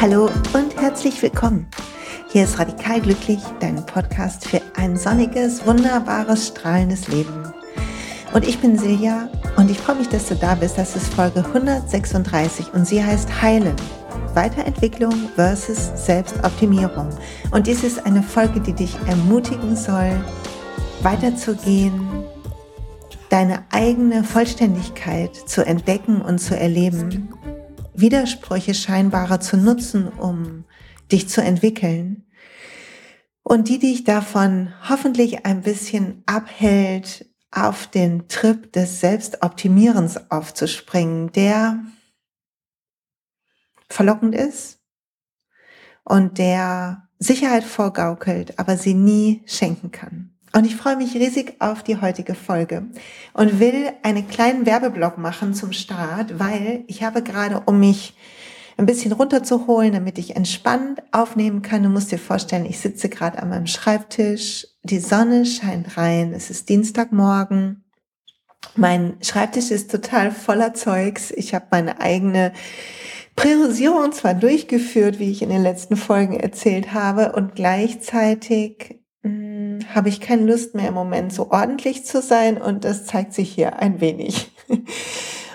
Hallo und herzlich willkommen. Hier ist Radikal Glücklich, dein Podcast für ein sonniges, wunderbares, strahlendes Leben. Und ich bin Silja und ich freue mich, dass du da bist. Das ist Folge 136 und sie heißt Heilen. Weiterentwicklung versus Selbstoptimierung. Und dies ist eine Folge, die dich ermutigen soll, weiterzugehen, deine eigene Vollständigkeit zu entdecken und zu erleben, Widersprüche scheinbarer zu nutzen, um dich zu entwickeln und die dich davon hoffentlich ein bisschen abhält, auf den Trip des Selbstoptimierens aufzuspringen, der verlockend ist und der Sicherheit vorgaukelt, aber sie nie schenken kann. Und ich freue mich riesig auf die heutige Folge und will einen kleinen Werbeblock machen zum Start, weil ich habe gerade, um mich ein bisschen runterzuholen, damit ich entspannt aufnehmen kann. Du musst dir vorstellen, ich sitze gerade an meinem Schreibtisch, die Sonne scheint rein, es ist Dienstagmorgen. Mein Schreibtisch ist total voller Zeugs. Ich habe meine eigene Priorisierung zwar durchgeführt, wie ich in den letzten Folgen erzählt habe, und gleichzeitig habe ich keine Lust mehr im Moment so ordentlich zu sein und das zeigt sich hier ein wenig.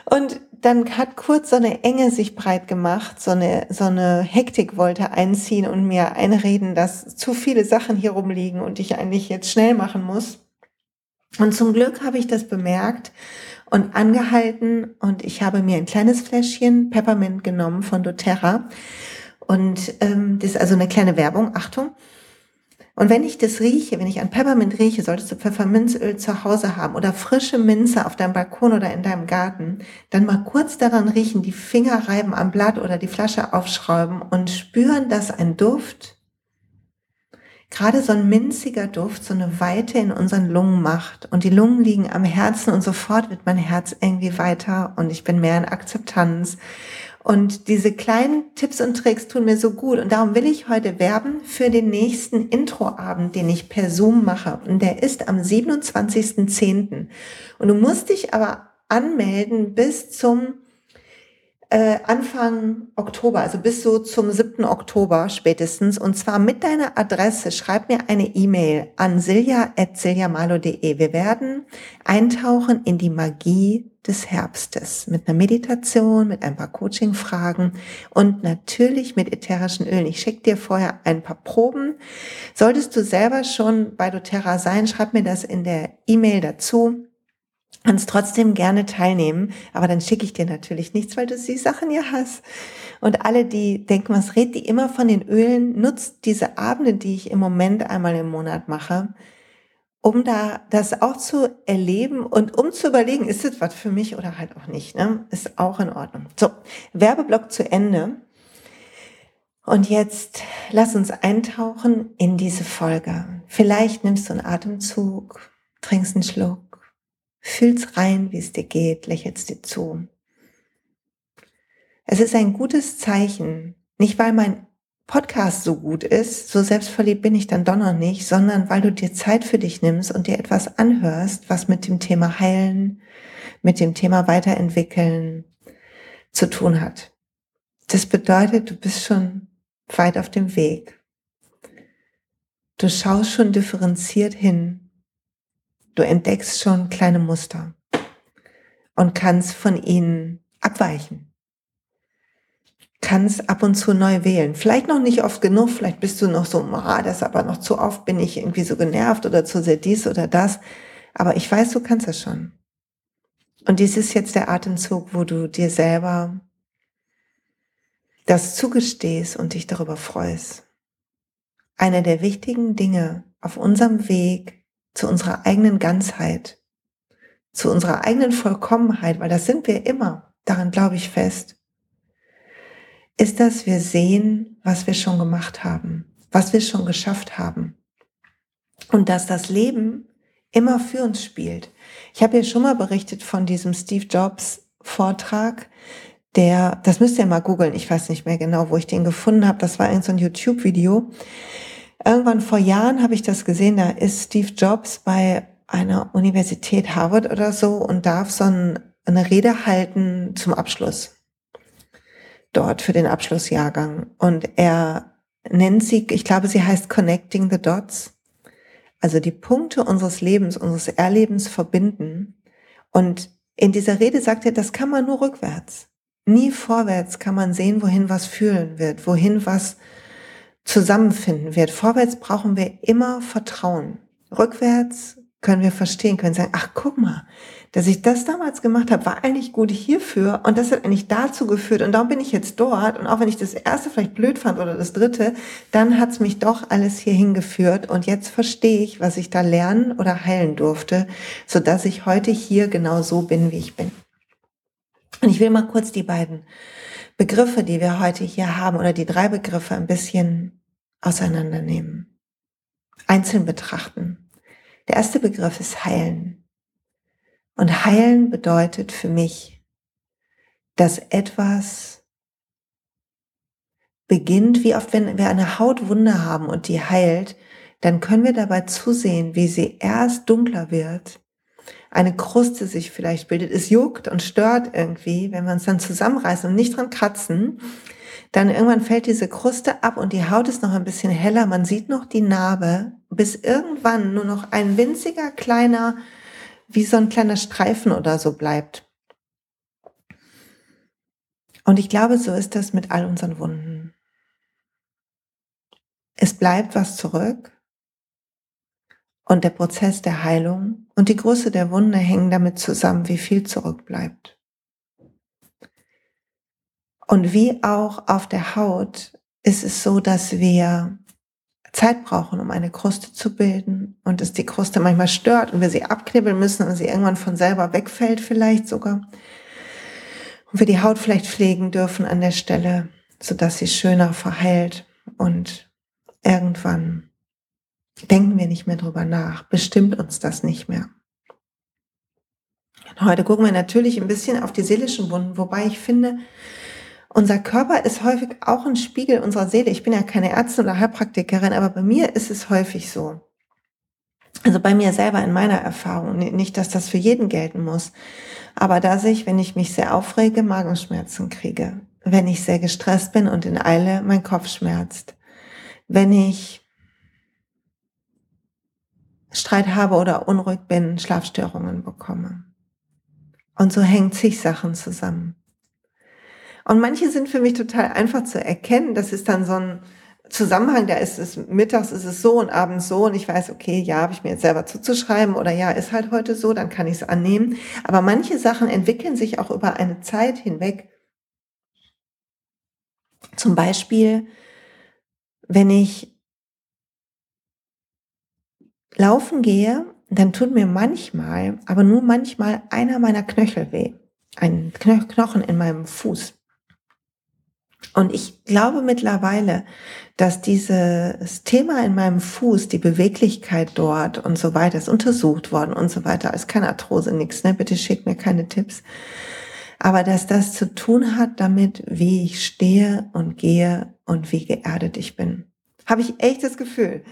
Und dann hat kurz so eine Enge sich breit gemacht, so eine, so eine Hektik wollte einziehen und mir einreden, dass zu viele Sachen hier rumliegen und ich eigentlich jetzt schnell machen muss. Und zum Glück habe ich das bemerkt und angehalten und ich habe mir ein kleines Fläschchen Peppermint genommen von doTERRA und ähm, das ist also eine kleine Werbung, Achtung. Und wenn ich das rieche, wenn ich an Peppermint rieche, solltest du Pfefferminzöl zu Hause haben oder frische Minze auf deinem Balkon oder in deinem Garten, dann mal kurz daran riechen, die Finger reiben am Blatt oder die Flasche aufschrauben und spüren, dass ein Duft, gerade so ein minziger Duft, so eine Weite in unseren Lungen macht. Und die Lungen liegen am Herzen und sofort wird mein Herz irgendwie weiter und ich bin mehr in Akzeptanz und diese kleinen Tipps und Tricks tun mir so gut. Und darum will ich heute werben für den nächsten Introabend, den ich per Zoom mache. Und der ist am 27.10. Und du musst dich aber anmelden bis zum äh, Anfang Oktober, also bis so zum 7. Oktober spätestens. Und zwar mit deiner Adresse. Schreib mir eine E-Mail an silja.siljamalo.de. Wir werden eintauchen in die Magie des Herbstes mit einer Meditation, mit ein paar Coaching-Fragen und natürlich mit ätherischen Ölen. Ich schicke dir vorher ein paar Proben. Solltest du selber schon bei doTERRA sein, schreib mir das in der E-Mail dazu kannst trotzdem gerne teilnehmen, aber dann schicke ich dir natürlich nichts, weil du die Sachen ja hast. Und alle, die denken, was redet die immer von den Ölen, nutzt diese Abende, die ich im Moment einmal im Monat mache, um da das auch zu erleben und um zu überlegen, ist das was für mich oder halt auch nicht, ne? Ist auch in Ordnung. So, Werbeblock zu Ende. Und jetzt lass uns eintauchen in diese Folge. Vielleicht nimmst du einen Atemzug, trinkst einen Schluck Fühl's rein, wie es dir geht, lächelst dir zu. Es ist ein gutes Zeichen, nicht weil mein Podcast so gut ist, so selbstverliebt bin ich dann doch noch nicht, sondern weil du dir Zeit für dich nimmst und dir etwas anhörst, was mit dem Thema Heilen, mit dem Thema Weiterentwickeln zu tun hat. Das bedeutet, du bist schon weit auf dem Weg. Du schaust schon differenziert hin Du entdeckst schon kleine Muster und kannst von ihnen abweichen. Kannst ab und zu neu wählen. Vielleicht noch nicht oft genug, vielleicht bist du noch so, ah, das aber noch zu oft, bin ich irgendwie so genervt oder zu sehr dies oder das. Aber ich weiß, du kannst das schon. Und dies ist jetzt der Atemzug, wo du dir selber das zugestehst und dich darüber freust. Eine der wichtigen Dinge auf unserem Weg zu unserer eigenen Ganzheit, zu unserer eigenen Vollkommenheit, weil das sind wir immer, daran glaube ich fest, ist, dass wir sehen, was wir schon gemacht haben, was wir schon geschafft haben und dass das Leben immer für uns spielt. Ich habe ja schon mal berichtet von diesem Steve Jobs Vortrag, der, das müsst ihr mal googeln, ich weiß nicht mehr genau, wo ich den gefunden habe, das war irgendein so YouTube-Video, Irgendwann vor Jahren habe ich das gesehen, da ist Steve Jobs bei einer Universität Harvard oder so und darf so ein, eine Rede halten zum Abschluss. Dort für den Abschlussjahrgang. Und er nennt sie, ich glaube, sie heißt Connecting the Dots. Also die Punkte unseres Lebens, unseres Erlebens verbinden. Und in dieser Rede sagt er, das kann man nur rückwärts. Nie vorwärts kann man sehen, wohin was fühlen wird, wohin was zusammenfinden wird. Vorwärts brauchen wir immer Vertrauen. Rückwärts können wir verstehen, können sagen, ach guck mal, dass ich das damals gemacht habe, war eigentlich gut hierfür und das hat eigentlich dazu geführt und darum bin ich jetzt dort und auch wenn ich das erste vielleicht blöd fand oder das dritte, dann hat es mich doch alles hier hingeführt und jetzt verstehe ich, was ich da lernen oder heilen durfte, so dass ich heute hier genau so bin, wie ich bin. Und ich will mal kurz die beiden Begriffe, die wir heute hier haben, oder die drei Begriffe ein bisschen auseinandernehmen, einzeln betrachten. Der erste Begriff ist heilen. Und heilen bedeutet für mich, dass etwas beginnt, wie oft, wenn wir eine Hautwunde haben und die heilt, dann können wir dabei zusehen, wie sie erst dunkler wird eine Kruste sich vielleicht bildet. Es juckt und stört irgendwie, wenn wir uns dann zusammenreißen und nicht dran kratzen. Dann irgendwann fällt diese Kruste ab und die Haut ist noch ein bisschen heller. Man sieht noch die Narbe, bis irgendwann nur noch ein winziger kleiner, wie so ein kleiner Streifen oder so bleibt. Und ich glaube, so ist das mit all unseren Wunden. Es bleibt was zurück und der Prozess der Heilung und die Größe der Wunde hängen damit zusammen, wie viel zurückbleibt. Und wie auch auf der Haut ist es so, dass wir Zeit brauchen, um eine Kruste zu bilden und dass die Kruste manchmal stört und wir sie abknibbeln müssen und sie irgendwann von selber wegfällt vielleicht sogar. Und wir die Haut vielleicht pflegen dürfen an der Stelle, sodass sie schöner verheilt und irgendwann denken wir nicht mehr drüber nach, bestimmt uns das nicht mehr. Und heute gucken wir natürlich ein bisschen auf die seelischen Wunden, wobei ich finde, unser Körper ist häufig auch ein Spiegel unserer Seele. Ich bin ja keine Ärztin oder Heilpraktikerin, aber bei mir ist es häufig so. Also bei mir selber in meiner Erfahrung, nicht, dass das für jeden gelten muss, aber dass ich, wenn ich mich sehr aufrege, Magenschmerzen kriege, wenn ich sehr gestresst bin und in Eile mein Kopf schmerzt, wenn ich Streit habe oder unruhig bin, Schlafstörungen bekomme. Und so hängt sich Sachen zusammen. Und manche sind für mich total einfach zu erkennen. Das ist dann so ein Zusammenhang, da ist es mittags ist es so und abends so und ich weiß, okay, ja, habe ich mir jetzt selber zuzuschreiben oder ja, ist halt heute so, dann kann ich es annehmen. Aber manche Sachen entwickeln sich auch über eine Zeit hinweg. Zum Beispiel, wenn ich laufen gehe, dann tut mir manchmal, aber nur manchmal einer meiner Knöchel weh. Ein Knochen in meinem Fuß. Und ich glaube mittlerweile, dass dieses Thema in meinem Fuß, die Beweglichkeit dort und so weiter, ist untersucht worden und so weiter, ist keine Arthrose, nichts, ne? Bitte schickt mir keine Tipps. Aber dass das zu tun hat damit, wie ich stehe und gehe und wie geerdet ich bin. Habe ich echt das Gefühl.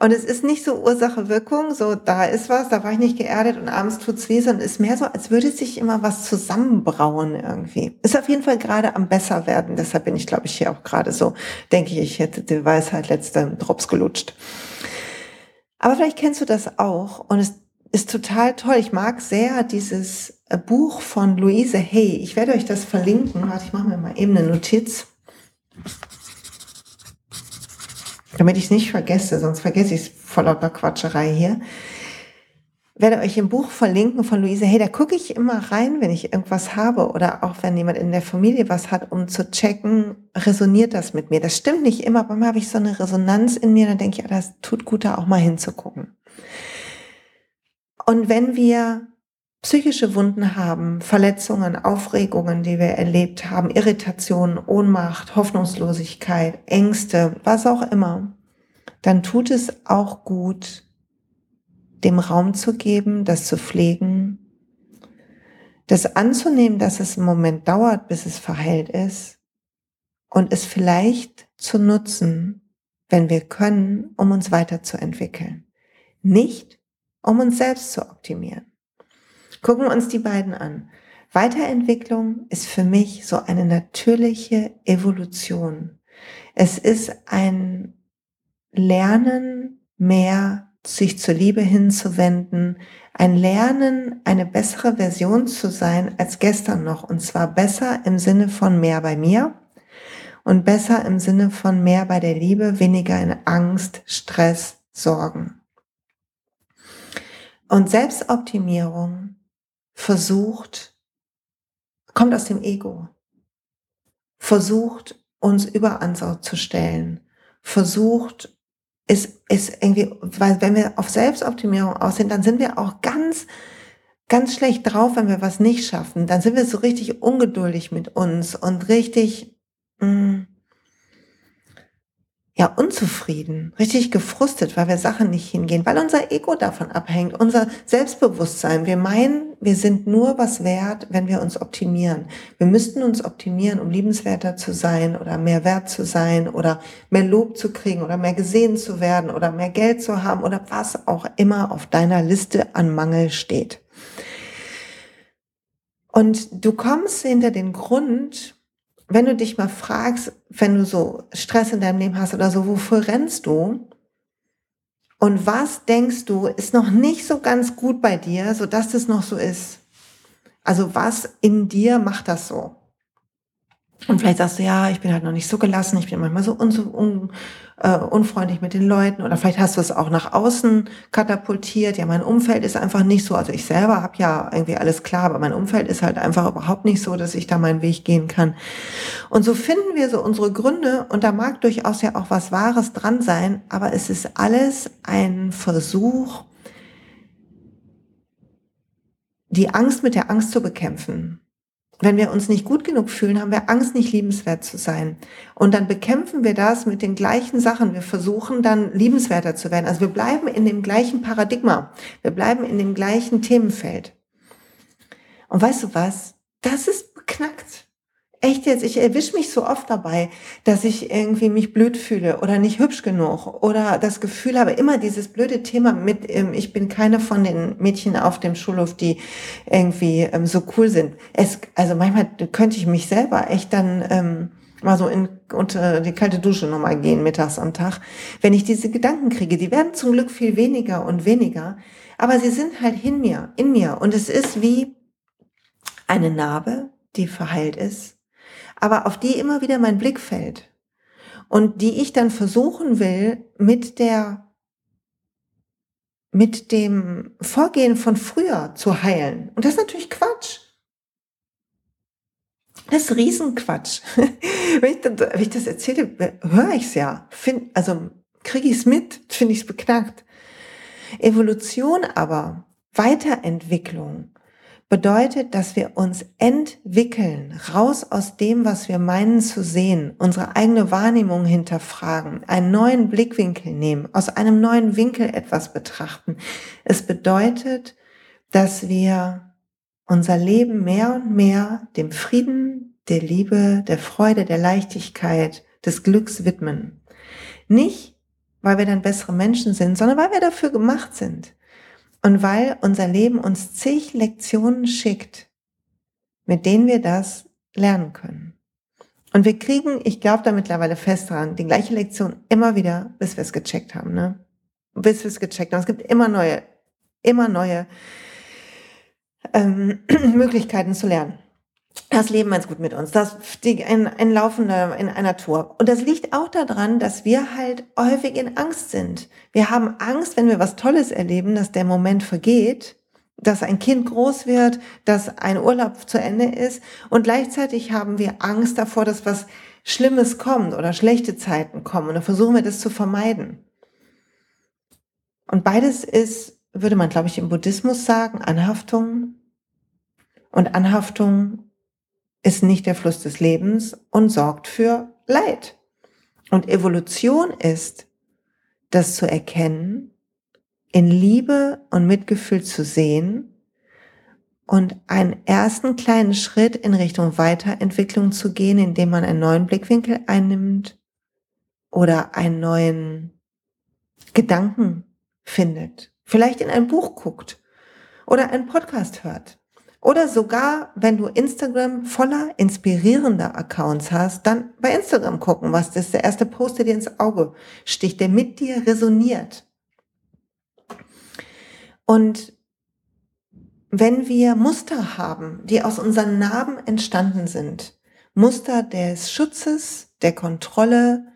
Und es ist nicht so Ursache-Wirkung, so da ist was, da war ich nicht geerdet und abends tut's weh, sondern ist mehr so, als würde sich immer was zusammenbrauen irgendwie. Ist auf jeden Fall gerade am besser werden. Deshalb bin ich, glaube ich, hier auch gerade so, denke ich, ich hätte die Weisheit letzte Drops gelutscht. Aber vielleicht kennst du das auch und es ist total toll. Ich mag sehr dieses äh, Buch von Louise Hay. Ich werde euch das verlinken. Warte, ich mache mir mal eben eine Notiz damit ich es nicht vergesse, sonst vergesse ich es vor lauter Quatscherei hier. Werde euch im Buch verlinken von Luise. Hey, da gucke ich immer rein, wenn ich irgendwas habe oder auch wenn jemand in der Familie was hat, um zu checken, resoniert das mit mir. Das stimmt nicht immer, aber manchmal habe ich so eine Resonanz in mir, dann denke ich, ja, das tut gut, da auch mal hinzugucken. Und wenn wir psychische Wunden haben, Verletzungen, Aufregungen, die wir erlebt haben, Irritationen, Ohnmacht, Hoffnungslosigkeit, Ängste, was auch immer, dann tut es auch gut, dem Raum zu geben, das zu pflegen, das anzunehmen, dass es einen Moment dauert, bis es verheilt ist und es vielleicht zu nutzen wenn wir können, um uns weiterzuentwickeln. Nicht, um uns selbst zu optimieren. Gucken wir uns die beiden an. Weiterentwicklung ist für mich so eine natürliche Evolution. Es ist ein Lernen, mehr sich zur Liebe hinzuwenden, ein Lernen, eine bessere Version zu sein als gestern noch. Und zwar besser im Sinne von mehr bei mir und besser im Sinne von mehr bei der Liebe, weniger in Angst, Stress, Sorgen. Und Selbstoptimierung versucht, kommt aus dem Ego, versucht uns über Ansau zu stellen, versucht ist, ist irgendwie, weil wenn wir auf Selbstoptimierung aus sind, dann sind wir auch ganz, ganz schlecht drauf, wenn wir was nicht schaffen. Dann sind wir so richtig ungeduldig mit uns und richtig, mh, mm, ja, unzufrieden, richtig gefrustet, weil wir Sachen nicht hingehen, weil unser Ego davon abhängt, unser Selbstbewusstsein. Wir meinen, wir sind nur was wert, wenn wir uns optimieren. Wir müssten uns optimieren, um liebenswerter zu sein oder mehr wert zu sein oder mehr Lob zu kriegen oder mehr gesehen zu werden oder mehr Geld zu haben oder was auch immer auf deiner Liste an Mangel steht. Und du kommst hinter den Grund, wenn du dich mal fragst, wenn du so Stress in deinem Leben hast oder so, wofür rennst du? Und was denkst du, ist noch nicht so ganz gut bei dir, so dass das noch so ist? Also was in dir macht das so? Und vielleicht sagst du, ja, ich bin halt noch nicht so gelassen, ich bin manchmal so un, un, äh, unfreundlich mit den Leuten oder vielleicht hast du es auch nach außen katapultiert. Ja, mein Umfeld ist einfach nicht so. Also ich selber habe ja irgendwie alles klar, aber mein Umfeld ist halt einfach überhaupt nicht so, dass ich da meinen Weg gehen kann. Und so finden wir so unsere Gründe und da mag durchaus ja auch was Wahres dran sein, aber es ist alles ein Versuch, die Angst mit der Angst zu bekämpfen. Wenn wir uns nicht gut genug fühlen, haben wir Angst, nicht liebenswert zu sein. Und dann bekämpfen wir das mit den gleichen Sachen. Wir versuchen dann liebenswerter zu werden. Also wir bleiben in dem gleichen Paradigma. Wir bleiben in dem gleichen Themenfeld. Und weißt du was? Das ist beknackt echt jetzt, ich erwische mich so oft dabei, dass ich irgendwie mich blöd fühle oder nicht hübsch genug oder das Gefühl habe, immer dieses blöde Thema mit, ähm, ich bin keine von den Mädchen auf dem Schulhof, die irgendwie ähm, so cool sind. Es, also manchmal könnte ich mich selber echt dann ähm, mal so in unter die kalte Dusche nochmal gehen, mittags am Tag, wenn ich diese Gedanken kriege. Die werden zum Glück viel weniger und weniger, aber sie sind halt in mir, in mir. Und es ist wie eine Narbe, die verheilt ist aber auf die immer wieder mein Blick fällt und die ich dann versuchen will, mit der mit dem Vorgehen von früher zu heilen. Und das ist natürlich Quatsch. Das ist Riesenquatsch. wenn, ich das, wenn ich das erzähle, höre ich es ja. Find, also kriege ich es mit, finde ich es beknackt. Evolution aber, Weiterentwicklung, bedeutet, dass wir uns entwickeln, raus aus dem, was wir meinen zu sehen, unsere eigene Wahrnehmung hinterfragen, einen neuen Blickwinkel nehmen, aus einem neuen Winkel etwas betrachten. Es bedeutet, dass wir unser Leben mehr und mehr dem Frieden, der Liebe, der Freude, der Leichtigkeit, des Glücks widmen. Nicht, weil wir dann bessere Menschen sind, sondern weil wir dafür gemacht sind. Und weil unser Leben uns zig Lektionen schickt, mit denen wir das lernen können. Und wir kriegen, ich glaube da mittlerweile fest dran, die gleiche Lektion immer wieder, bis wir es gecheckt haben, ne? Bis wir es gecheckt haben. Es gibt immer neue, immer neue ähm, Möglichkeiten zu lernen das Leben meint gut mit uns. Das die, ein, ein Laufender in einer Tour. Und das liegt auch daran, dass wir halt häufig in Angst sind. Wir haben Angst, wenn wir was Tolles erleben, dass der Moment vergeht, dass ein Kind groß wird, dass ein Urlaub zu Ende ist. Und gleichzeitig haben wir Angst davor, dass was Schlimmes kommt oder schlechte Zeiten kommen. Und dann versuchen wir das zu vermeiden. Und beides ist, würde man, glaube ich, im Buddhismus sagen, Anhaftung. Und Anhaftung ist nicht der Fluss des Lebens und sorgt für Leid. Und Evolution ist, das zu erkennen, in Liebe und Mitgefühl zu sehen und einen ersten kleinen Schritt in Richtung Weiterentwicklung zu gehen, indem man einen neuen Blickwinkel einnimmt oder einen neuen Gedanken findet, vielleicht in ein Buch guckt oder einen Podcast hört. Oder sogar, wenn du Instagram voller inspirierender Accounts hast, dann bei Instagram gucken, was das ist der erste Post, der dir ins Auge sticht, der mit dir resoniert. Und wenn wir Muster haben, die aus unseren Narben entstanden sind, Muster des Schutzes, der Kontrolle,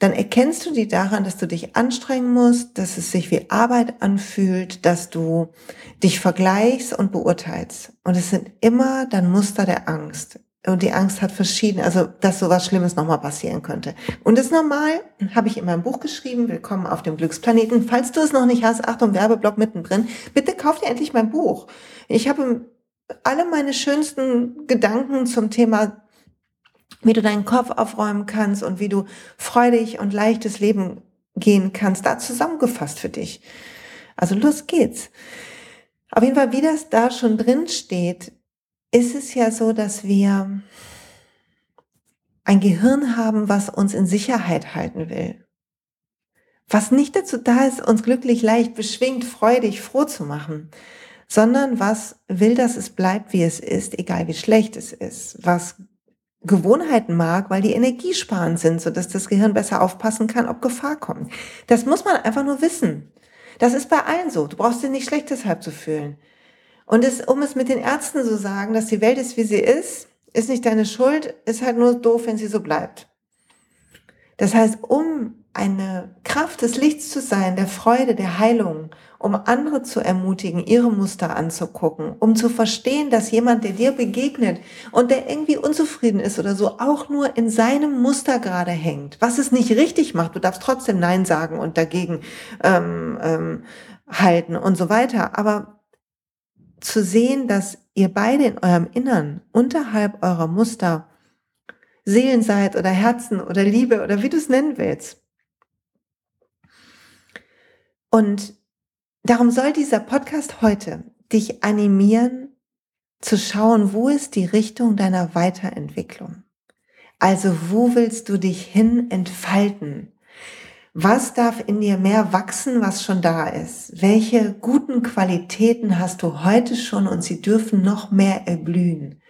dann erkennst du die daran, dass du dich anstrengen musst, dass es sich wie Arbeit anfühlt, dass du dich vergleichst und beurteilst. Und es sind immer dann Muster der Angst. Und die Angst hat verschiedene, also dass sowas Schlimmes nochmal passieren könnte. Und das normal, habe ich in meinem Buch geschrieben, Willkommen auf dem Glücksplaneten. Falls du es noch nicht hast, Achtung, Werbeblock mittendrin, bitte kauf dir endlich mein Buch. Ich habe alle meine schönsten Gedanken zum Thema wie du deinen Kopf aufräumen kannst und wie du freudig und leichtes Leben gehen kannst, da zusammengefasst für dich. Also los geht's. Auf jeden Fall, wie das da schon drin steht, ist es ja so, dass wir ein Gehirn haben, was uns in Sicherheit halten will. Was nicht dazu da ist, uns glücklich, leicht, beschwingt, freudig, froh zu machen, sondern was will, dass es bleibt, wie es ist, egal wie schlecht es ist. Was Gewohnheiten mag, weil die energiesparend sind, sodass das Gehirn besser aufpassen kann, ob Gefahr kommt. Das muss man einfach nur wissen. Das ist bei allen so. Du brauchst dir nicht schlecht deshalb zu fühlen. Und es, um es mit den Ärzten zu sagen, dass die Welt ist, wie sie ist, ist nicht deine Schuld, ist halt nur doof, wenn sie so bleibt. Das heißt, um eine Kraft des Lichts zu sein, der Freude, der Heilung, um andere zu ermutigen, ihre Muster anzugucken, um zu verstehen, dass jemand, der dir begegnet und der irgendwie unzufrieden ist oder so, auch nur in seinem Muster gerade hängt, was es nicht richtig macht. Du darfst trotzdem Nein sagen und dagegen ähm, ähm, halten und so weiter. Aber zu sehen, dass ihr beide in eurem Innern unterhalb eurer Muster Seelen seid oder Herzen oder Liebe oder wie du es nennen willst, und darum soll dieser Podcast heute dich animieren, zu schauen, wo ist die Richtung deiner Weiterentwicklung. Also wo willst du dich hin entfalten? Was darf in dir mehr wachsen, was schon da ist? Welche guten Qualitäten hast du heute schon und sie dürfen noch mehr erblühen?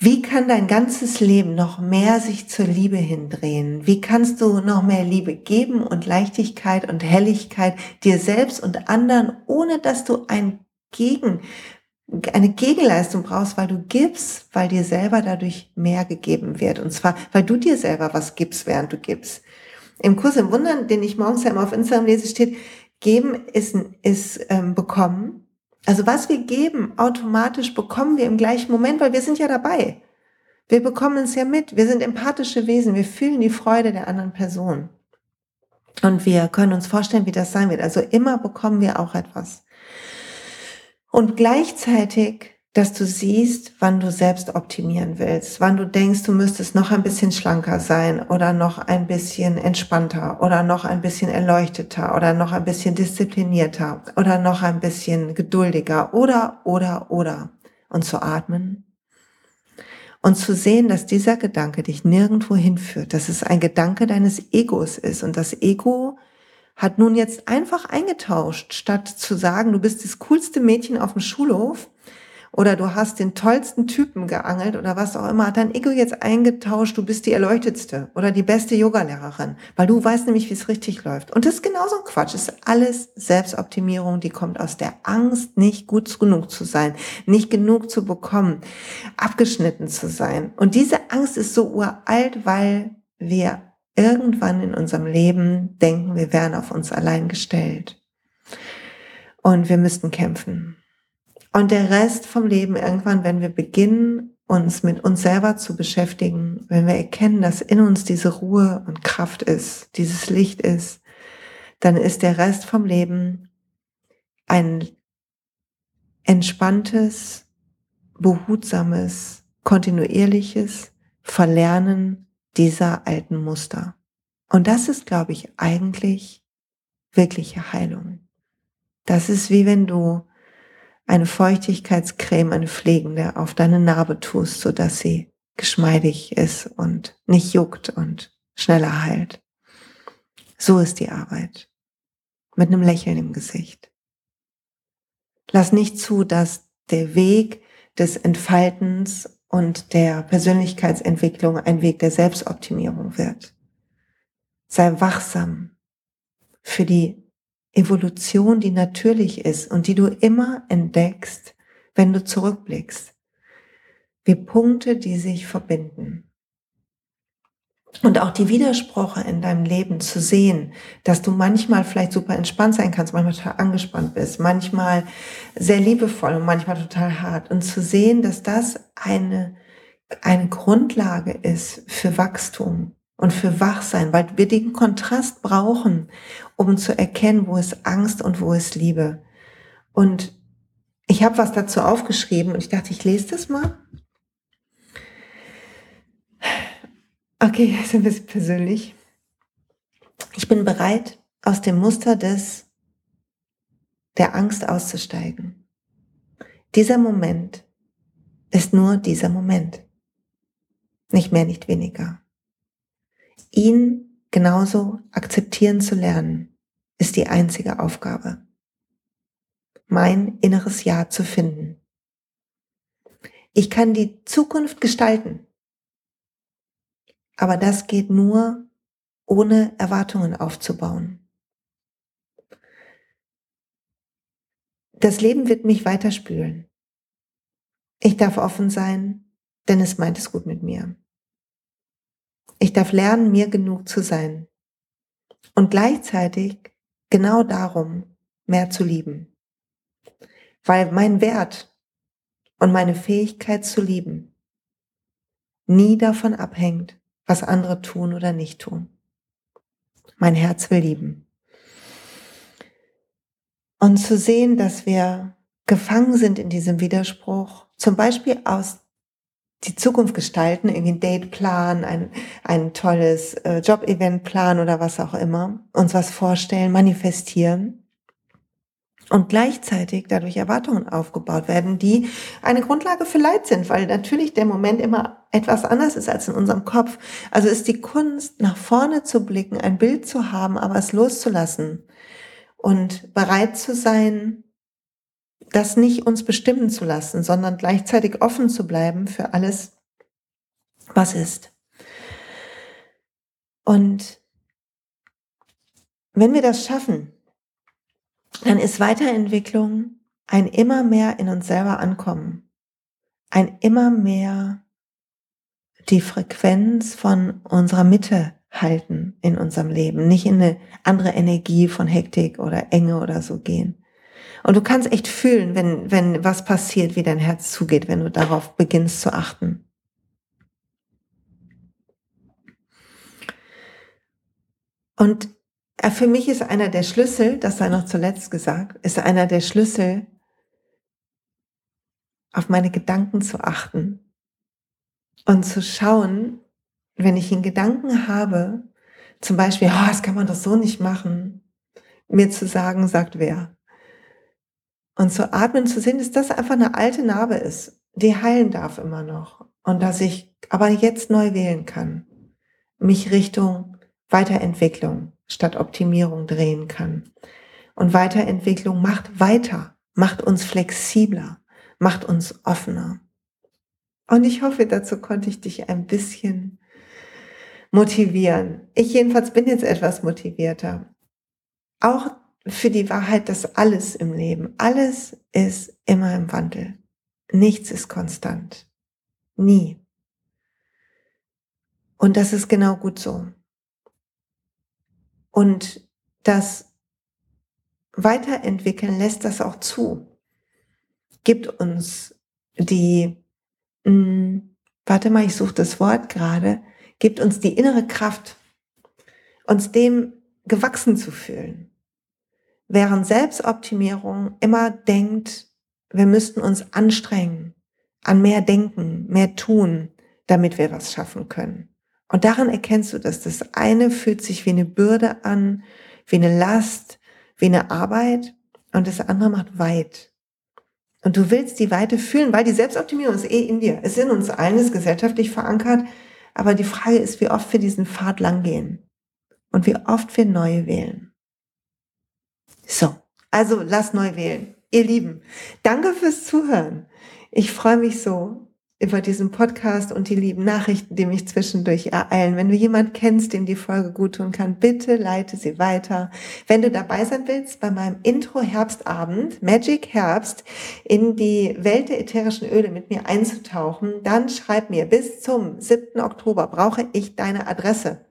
Wie kann dein ganzes Leben noch mehr sich zur Liebe hindrehen? Wie kannst du noch mehr Liebe geben und Leichtigkeit und Helligkeit dir selbst und anderen, ohne dass du ein Gegen, eine Gegenleistung brauchst, weil du gibst, weil dir selber dadurch mehr gegeben wird. Und zwar, weil du dir selber was gibst, während du gibst. Im Kurs im Wundern, den ich morgens immer auf Instagram lese, steht, geben ist, ist ähm, bekommen also was wir geben, automatisch bekommen wir im gleichen Moment, weil wir sind ja dabei. Wir bekommen es ja mit. Wir sind empathische Wesen. Wir fühlen die Freude der anderen Person. Und wir können uns vorstellen, wie das sein wird. Also immer bekommen wir auch etwas. Und gleichzeitig dass du siehst, wann du selbst optimieren willst, wann du denkst, du müsstest noch ein bisschen schlanker sein oder noch ein bisschen entspannter oder noch ein bisschen erleuchteter oder noch ein bisschen disziplinierter oder noch ein bisschen geduldiger oder, oder, oder. Und zu atmen und zu sehen, dass dieser Gedanke dich nirgendwo hinführt, dass es ein Gedanke deines Egos ist und das Ego hat nun jetzt einfach eingetauscht, statt zu sagen, du bist das coolste Mädchen auf dem Schulhof, oder du hast den tollsten Typen geangelt oder was auch immer, hat dein Ego jetzt eingetauscht, du bist die erleuchtetste oder die beste Yogalehrerin, weil du weißt nämlich, wie es richtig läuft. Und das ist genauso ein Quatsch. Das ist alles Selbstoptimierung, die kommt aus der Angst, nicht gut genug zu sein, nicht genug zu bekommen, abgeschnitten zu sein. Und diese Angst ist so uralt, weil wir irgendwann in unserem Leben denken, wir wären auf uns allein gestellt. Und wir müssten kämpfen. Und der Rest vom Leben irgendwann, wenn wir beginnen, uns mit uns selber zu beschäftigen, wenn wir erkennen, dass in uns diese Ruhe und Kraft ist, dieses Licht ist, dann ist der Rest vom Leben ein entspanntes, behutsames, kontinuierliches Verlernen dieser alten Muster. Und das ist, glaube ich, eigentlich wirkliche Heilung. Das ist wie wenn du eine Feuchtigkeitscreme, eine pflegende, auf deine Narbe tust, so dass sie geschmeidig ist und nicht juckt und schneller heilt. So ist die Arbeit. Mit einem Lächeln im Gesicht. Lass nicht zu, dass der Weg des Entfaltens und der Persönlichkeitsentwicklung ein Weg der Selbstoptimierung wird. Sei wachsam für die Evolution, die natürlich ist und die du immer entdeckst, wenn du zurückblickst. Wie Punkte, die sich verbinden. Und auch die Widersprüche in deinem Leben zu sehen, dass du manchmal vielleicht super entspannt sein kannst, manchmal total angespannt bist, manchmal sehr liebevoll und manchmal total hart. Und zu sehen, dass das eine, eine Grundlage ist für Wachstum und für Wachsein, weil wir den Kontrast brauchen, um zu erkennen, wo ist Angst und wo ist Liebe. Und ich habe was dazu aufgeschrieben und ich dachte, ich lese das mal. Okay, ist ein bisschen persönlich. Ich bin bereit, aus dem Muster des der Angst auszusteigen. Dieser Moment ist nur dieser Moment. Nicht mehr, nicht weniger. Ihn genauso akzeptieren zu lernen, ist die einzige Aufgabe. Mein inneres Ja zu finden. Ich kann die Zukunft gestalten. Aber das geht nur, ohne Erwartungen aufzubauen. Das Leben wird mich weiterspülen. Ich darf offen sein, denn es meint es gut mit mir. Ich darf lernen, mir genug zu sein. Und gleichzeitig genau darum mehr zu lieben. Weil mein Wert und meine Fähigkeit zu lieben nie davon abhängt, was andere tun oder nicht tun. Mein Herz will lieben. Und zu sehen, dass wir gefangen sind in diesem Widerspruch, zum Beispiel aus die Zukunft gestalten, irgendwie ein Date planen, ein, ein tolles äh, Job-Event planen oder was auch immer, uns was vorstellen, manifestieren und gleichzeitig dadurch Erwartungen aufgebaut werden, die eine Grundlage für Leid sind, weil natürlich der Moment immer etwas anders ist als in unserem Kopf. Also ist die Kunst, nach vorne zu blicken, ein Bild zu haben, aber es loszulassen und bereit zu sein, das nicht uns bestimmen zu lassen, sondern gleichzeitig offen zu bleiben für alles, was ist. Und wenn wir das schaffen, dann ist Weiterentwicklung ein immer mehr in uns selber ankommen, ein immer mehr die Frequenz von unserer Mitte halten in unserem Leben, nicht in eine andere Energie von Hektik oder Enge oder so gehen. Und du kannst echt fühlen, wenn, wenn was passiert, wie dein Herz zugeht, wenn du darauf beginnst zu achten. Und äh, für mich ist einer der Schlüssel, das sei noch zuletzt gesagt, ist einer der Schlüssel, auf meine Gedanken zu achten und zu schauen, wenn ich einen Gedanken habe, zum Beispiel, oh, das kann man doch so nicht machen, mir zu sagen, sagt wer. Und zu atmen, zu sehen, dass das einfach eine alte Narbe ist, die heilen darf immer noch. Und dass ich aber jetzt neu wählen kann, mich Richtung Weiterentwicklung statt Optimierung drehen kann. Und Weiterentwicklung macht weiter, macht uns flexibler, macht uns offener. Und ich hoffe, dazu konnte ich dich ein bisschen motivieren. Ich jedenfalls bin jetzt etwas motivierter. Auch für die Wahrheit, dass alles im Leben, alles ist immer im Wandel. Nichts ist konstant. Nie. Und das ist genau gut so. Und das Weiterentwickeln lässt das auch zu. Gibt uns die, mh, hm, warte mal, ich suche das Wort gerade, gibt uns die innere Kraft, uns dem gewachsen zu fühlen. Während Selbstoptimierung immer denkt, wir müssten uns anstrengen, an mehr denken, mehr tun, damit wir was schaffen können. Und daran erkennst du, dass das eine fühlt sich wie eine Bürde an, wie eine Last, wie eine Arbeit und das andere macht weit. Und du willst die Weite fühlen, weil die Selbstoptimierung ist eh in dir. Es ist in uns allen, ist gesellschaftlich verankert. Aber die Frage ist, wie oft wir diesen Pfad langgehen. und wie oft wir neu wählen. So, also lass neu wählen. Ihr Lieben, danke fürs Zuhören. Ich freue mich so, über diesen Podcast und die lieben Nachrichten, die mich zwischendurch ereilen. Wenn du jemand kennst, dem die Folge gut tun kann, bitte leite sie weiter. Wenn du dabei sein willst bei meinem Intro Herbstabend, Magic Herbst, in die Welt der ätherischen Öle mit mir einzutauchen, dann schreib mir bis zum 7. Oktober brauche ich deine Adresse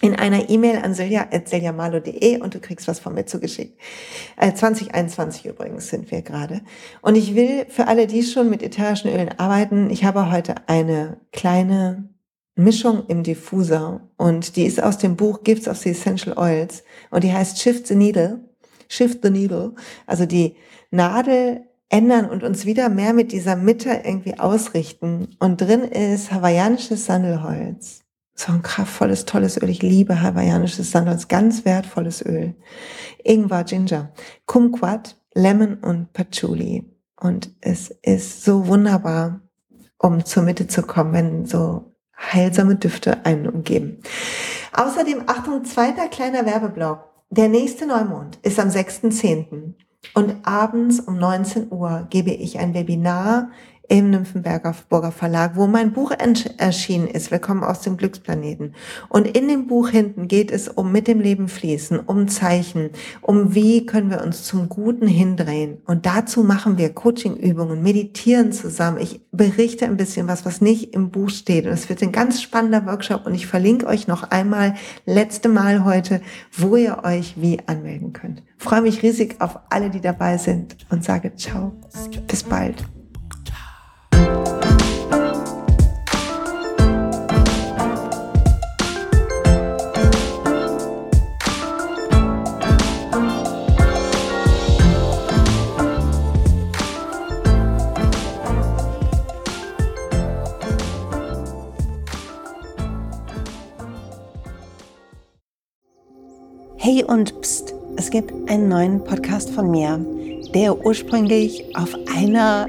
in einer E-Mail an silja.siljamalo.de und du kriegst was von mir zugeschickt. Äh, 2021 übrigens sind wir gerade. Und ich will für alle, die schon mit ätherischen Ölen arbeiten, ich habe heute eine kleine Mischung im Diffuser und die ist aus dem Buch Gifts of the Essential Oils und die heißt Shift the Needle. Shift the Needle. Also die Nadel ändern und uns wieder mehr mit dieser Mitte irgendwie ausrichten. Und drin ist hawaiianisches Sandelholz so ein kraftvolles, tolles Öl. Ich liebe hawaiianisches Sandals, ganz wertvolles Öl. Ingwer, Ginger, Kumquat, Lemon und Patchouli. Und es ist so wunderbar, um zur Mitte zu kommen, wenn so heilsame Düfte einen umgeben. Außerdem, Achtung, zweiter kleiner Werbeblock. Der nächste Neumond ist am 6.10. Und abends um 19 Uhr gebe ich ein Webinar im Nymphenberger Burger Verlag, wo mein Buch erschienen ist, Willkommen aus dem Glücksplaneten. Und in dem Buch hinten geht es um mit dem Leben fließen, um Zeichen, um wie können wir uns zum Guten hindrehen. Und dazu machen wir Coachingübungen, meditieren zusammen. Ich berichte ein bisschen was, was nicht im Buch steht. Und es wird ein ganz spannender Workshop und ich verlinke euch noch einmal, letzte Mal heute, wo ihr euch wie anmelden könnt. Ich freue mich riesig auf alle, die dabei sind und sage ciao. Bis bald. Hey und pst, es gibt einen neuen Podcast von mir, der ursprünglich auf einer